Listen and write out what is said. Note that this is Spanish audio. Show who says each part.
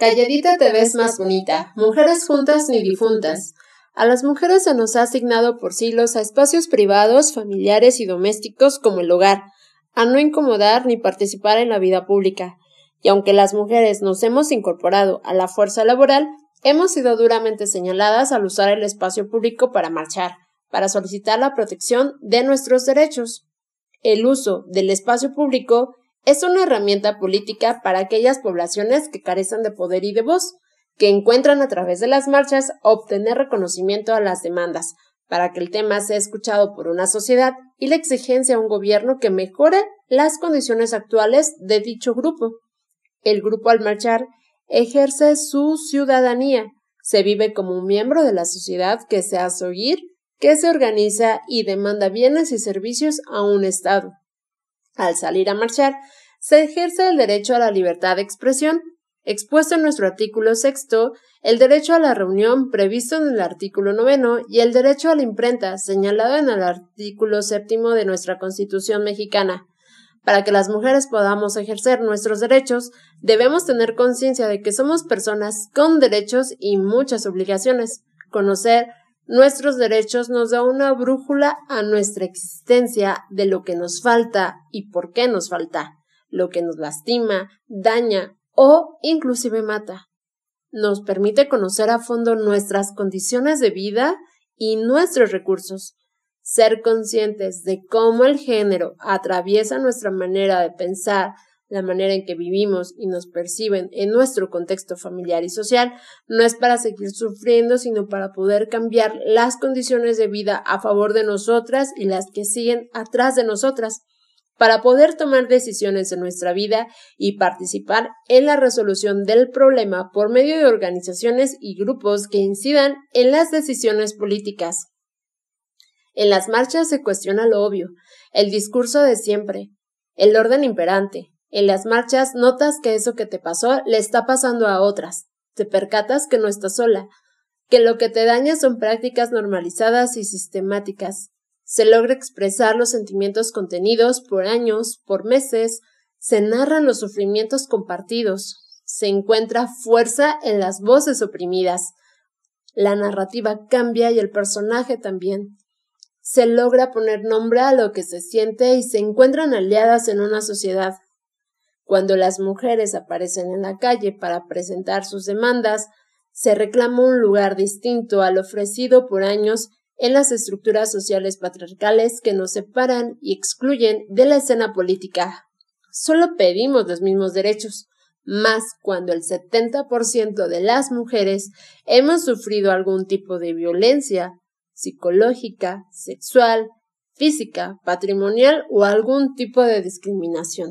Speaker 1: Calladita te ves más bonita, mujeres juntas ni difuntas. A las mujeres se nos ha asignado por siglos a espacios privados, familiares y domésticos como el hogar, a no incomodar ni participar en la vida pública. Y aunque las mujeres nos hemos incorporado a la fuerza laboral, hemos sido duramente señaladas al usar el espacio público para marchar, para solicitar la protección de nuestros derechos. El uso del espacio público es una herramienta política para aquellas poblaciones que carecen de poder y de voz, que encuentran a través de las marchas obtener reconocimiento a las demandas, para que el tema sea escuchado por una sociedad y la exigencia a un gobierno que mejore las condiciones actuales de dicho grupo. El grupo al marchar ejerce su ciudadanía, se vive como un miembro de la sociedad que se hace oír, que se organiza y demanda bienes y servicios a un Estado. Al salir a marchar, se ejerce el derecho a la libertad de expresión, expuesto en nuestro artículo sexto, el derecho a la reunión previsto en el artículo noveno y el derecho a la imprenta señalado en el artículo séptimo de nuestra Constitución mexicana. Para que las mujeres podamos ejercer nuestros derechos, debemos tener conciencia de que somos personas con derechos y muchas obligaciones. Conocer Nuestros derechos nos da una brújula a nuestra existencia de lo que nos falta y por qué nos falta, lo que nos lastima, daña o inclusive mata. Nos permite conocer a fondo nuestras condiciones de vida y nuestros recursos, ser conscientes de cómo el género atraviesa nuestra manera de pensar, la manera en que vivimos y nos perciben en nuestro contexto familiar y social, no es para seguir sufriendo, sino para poder cambiar las condiciones de vida a favor de nosotras y las que siguen atrás de nosotras, para poder tomar decisiones en nuestra vida y participar en la resolución del problema por medio de organizaciones y grupos que incidan en las decisiones políticas. En las marchas se cuestiona lo obvio, el discurso de siempre, el orden imperante, en las marchas notas que eso que te pasó le está pasando a otras. Te percatas que no estás sola, que lo que te daña son prácticas normalizadas y sistemáticas. Se logra expresar los sentimientos contenidos por años, por meses, se narran los sufrimientos compartidos, se encuentra fuerza en las voces oprimidas. La narrativa cambia y el personaje también. Se logra poner nombre a lo que se siente y se encuentran aliadas en una sociedad. Cuando las mujeres aparecen en la calle para presentar sus demandas, se reclama un lugar distinto al ofrecido por años en las estructuras sociales patriarcales que nos separan y excluyen de la escena política. Solo pedimos los mismos derechos, más cuando el 70% de las mujeres hemos sufrido algún tipo de violencia psicológica, sexual, física, patrimonial o algún tipo de discriminación.